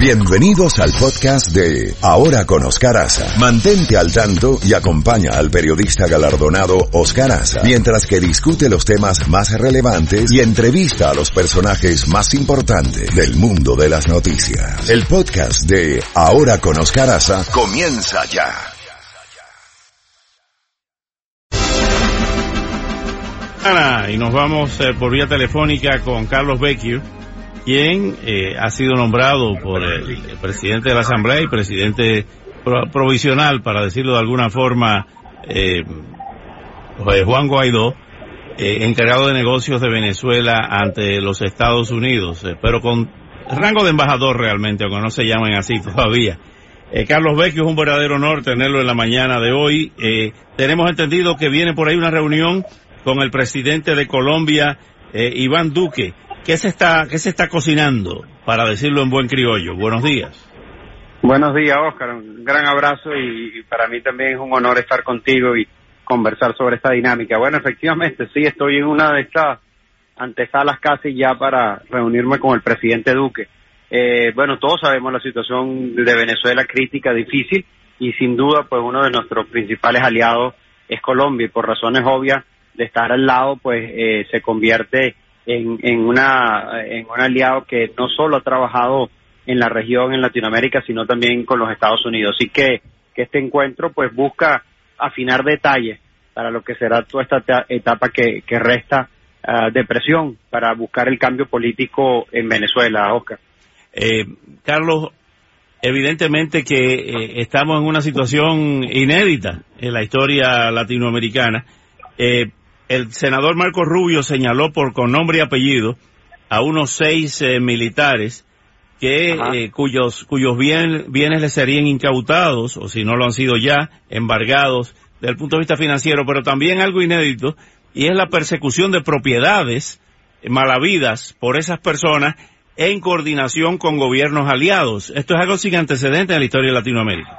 Bienvenidos al podcast de Ahora con Oscar Aza. Mantente al tanto y acompaña al periodista galardonado Oscar Aza mientras que discute los temas más relevantes y entrevista a los personajes más importantes del mundo de las noticias. El podcast de Ahora con Oscar Aza comienza ya. y nos vamos eh, por vía telefónica con Carlos Vecchio, quien eh, ha sido nombrado por el, presidente de la Asamblea y presidente provisional, para decirlo de alguna forma, eh, Juan Guaidó, encargado de negocios de Venezuela ante los Estados Unidos, pero con rango de embajador realmente, aunque no se llamen así todavía. Carlos Vecchio, es un verdadero honor tenerlo en la mañana de hoy. tenemos entendido que viene por ahí una reunión con el presidente de Colombia, eh, Iván Duque. ¿Qué se está, qué se está cocinando, para decirlo en buen criollo? Buenos días. Buenos días, Oscar. Un gran abrazo y, para mí también es un honor estar contigo y conversar sobre esta dinámica. Bueno, efectivamente, sí, estoy en una de estas antesalas casi ya para reunirme con el presidente Duque. Eh, bueno, todos sabemos la situación de Venezuela crítica, difícil, y sin duda, pues uno de nuestros principales aliados es Colombia, y por razones obvias, de estar al lado, pues eh, se convierte en, en, una, un aliado que no solo ha trabajado en la región, en Latinoamérica, sino también con los Estados Unidos. Así que, este encuentro pues busca afinar detalles para lo que será toda esta etapa que, que resta uh, de presión para buscar el cambio político en Venezuela, Oscar. Eh, Carlos, evidentemente que eh, estamos en una situación inédita en la historia latinoamericana. Eh, el senador Marco Rubio señaló por con nombre y apellido a unos seis eh, militares que eh, cuyos cuyos bienes les serían incautados o si no lo han sido ya embargados desde el punto de vista financiero, pero también algo inédito y es la persecución de propiedades malavidas por esas personas en coordinación con gobiernos aliados. Esto es algo sin antecedentes en la historia de Latinoamérica.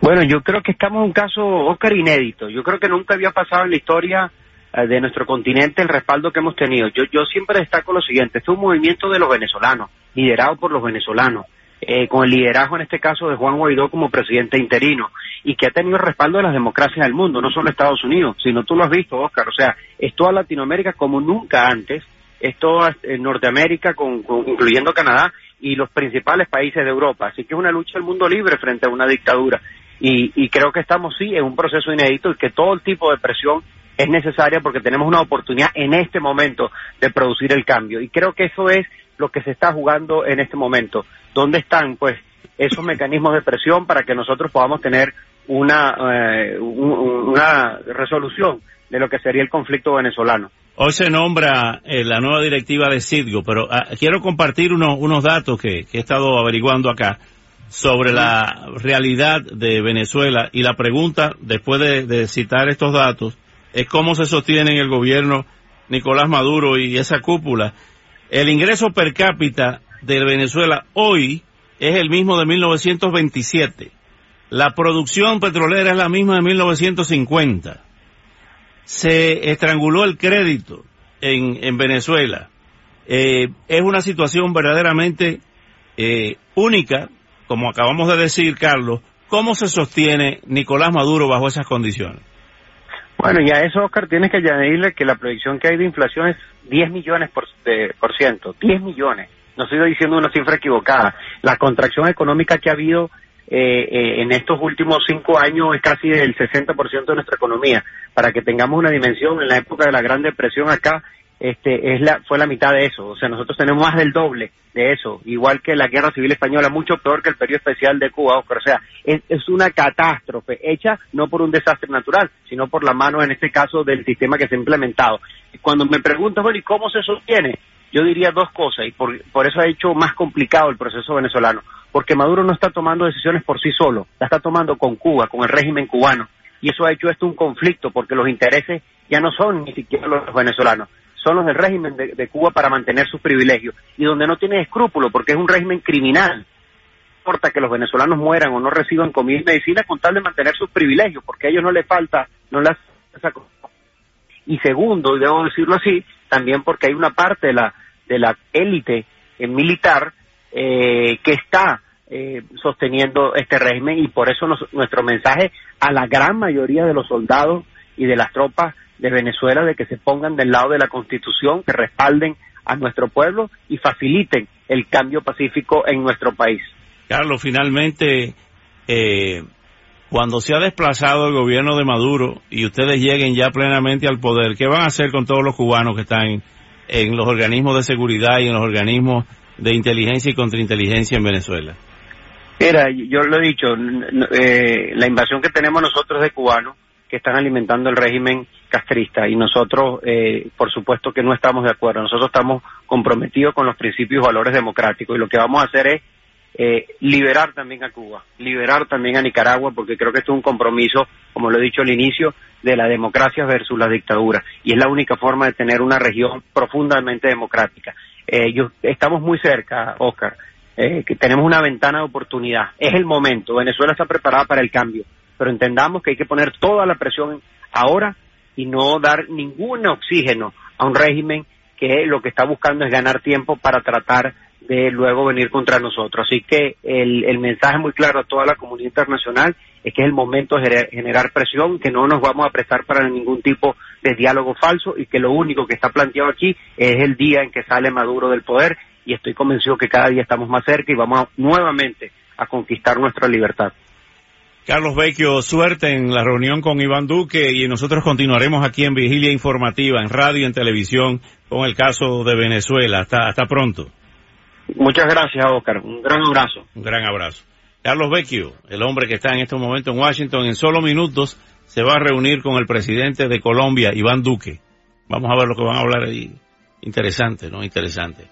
Bueno, yo creo que estamos en un caso, Oscar, inédito. Yo creo que nunca había pasado en la historia eh, de nuestro continente el respaldo que hemos tenido. Yo, yo siempre destaco lo siguiente, este es un movimiento de los venezolanos, liderado por los venezolanos, eh, con el liderazgo en este caso de Juan Guaidó como presidente interino, y que ha tenido el respaldo de las democracias del mundo, no solo Estados Unidos, sino tú lo has visto, Oscar, o sea, es toda Latinoamérica como nunca antes, es toda eh, Norteamérica, con, incluyendo Canadá, y los principales países de Europa. Así que es una lucha del mundo libre frente a una dictadura. Y, creo que estamos sí en un proceso inédito y que todo el tipo de presión es necesaria porque tenemos una oportunidad en este momento de producir el cambio. Y creo que eso es lo que se está jugando en este momento. ¿Dónde están, pues, esos mecanismos de presión para que nosotros podamos tener una, eh, una resolución de lo que sería el conflicto venezolano? Hoy se nombra eh, la nueva directiva de Citgo, pero ah, quiero compartir unos datos que he estado averiguando acá sobre la realidad de Venezuela y la pregunta, después de, citar estos datos, es cómo se sostiene en el gobierno Nicolás Maduro y esa cúpula. El ingreso per cápita de Venezuela hoy es el mismo de 1927. La producción petrolera es la misma de 1950. Se estranguló el crédito en, Venezuela. Eh, es una situación verdaderamente eh, única como acabamos de decir, Carlos, ¿cómo se sostiene Nicolás Maduro bajo esas condiciones? Bueno, ya eso, Oscar, tienes que añadirle que la proyección que hay de inflación es 10 millones por, por ciento, 10 millones. No estoy diciendo una cifra equivocada. La contracción económica que ha habido eh, eh, en estos últimos cinco años es casi del 60% de nuestra economía. Para que tengamos una dimensión, en la época de la Gran Depresión acá este, es la, fue la mitad de eso. O sea, nosotros tenemos más del doble de eso, igual que la Guerra Civil Española, mucho peor que el periodo especial de Cuba, Oscar. O sea, es, una catástrofe hecha no por un desastre natural, sino por la mano, en este caso, del sistema que se ha implementado. Cuando me preguntas, bueno, ¿y cómo se sostiene? Yo diría dos cosas, y por, por eso ha hecho más complicado el proceso venezolano. Porque Maduro no está tomando decisiones por sí solo, la está tomando con Cuba, con el régimen cubano. Y eso ha hecho esto un conflicto, porque los intereses ya no son ni siquiera los venezolanos, son los del régimen de, Cuba para mantener sus privilegios y donde no tiene escrúpulo porque es un régimen criminal. No importa que los venezolanos mueran o no reciban comida y medicina con tal de mantener sus privilegios porque a ellos no les falta, no las y segundo, y debo decirlo así, también porque hay una parte de la de la élite militar eh, que está eh, sosteniendo este régimen y por eso nuestro mensaje a la gran mayoría de los soldados y de las tropas de Venezuela de que se pongan del lado de la Constitución, que respalden a nuestro pueblo y faciliten el cambio pacífico en nuestro país. Carlos, finalmente, eh, cuando se ha desplazado el gobierno de Maduro y ustedes lleguen ya plenamente al poder, ¿qué van a hacer con todos los cubanos que están en, los organismos de seguridad y en los organismos de inteligencia y contrainteligencia en Venezuela? Mira, yo lo he dicho, eh, la invasión que tenemos nosotros de cubanos que están alimentando el régimen castrista y nosotros, eh, por supuesto que no estamos de acuerdo. Nosotros estamos comprometidos con los principios y valores democráticos y lo que vamos a hacer es eh, liberar también a Cuba, liberar también a Nicaragua, porque creo que esto es un compromiso, como lo he dicho al inicio, de la democracia versus la dictadura y es la única forma de tener una región profundamente democrática. Eh, estamos muy cerca, Oscar, eh, que tenemos una ventana de oportunidad. Es el momento. Venezuela está preparada para el cambio pero entendamos que hay que poner toda la presión ahora y no dar ningún oxígeno a un régimen que lo que está buscando es ganar tiempo para tratar de luego venir contra nosotros. Así que el, mensaje muy claro a toda la comunidad internacional es que es el momento de generar presión, que no nos vamos a prestar para ningún tipo de diálogo falso y que lo único que está planteado aquí es el día en que sale Maduro del poder y estoy convencido que cada día estamos más cerca y vamos nuevamente a conquistar nuestra libertad. Carlos Vecchio, suerte en la reunión con Iván Duque y nosotros continuaremos aquí en Vigilia Informativa, en radio y en televisión, con el caso de Venezuela. Hasta, hasta pronto. Muchas gracias, Oscar. Un gran abrazo. Un gran abrazo. Carlos Vecchio, el hombre que está en este momento en Washington, en solo minutos se va a reunir con el presidente de Colombia, Iván Duque. Vamos a ver lo que van a hablar ahí. Interesante, ¿no? Interesante.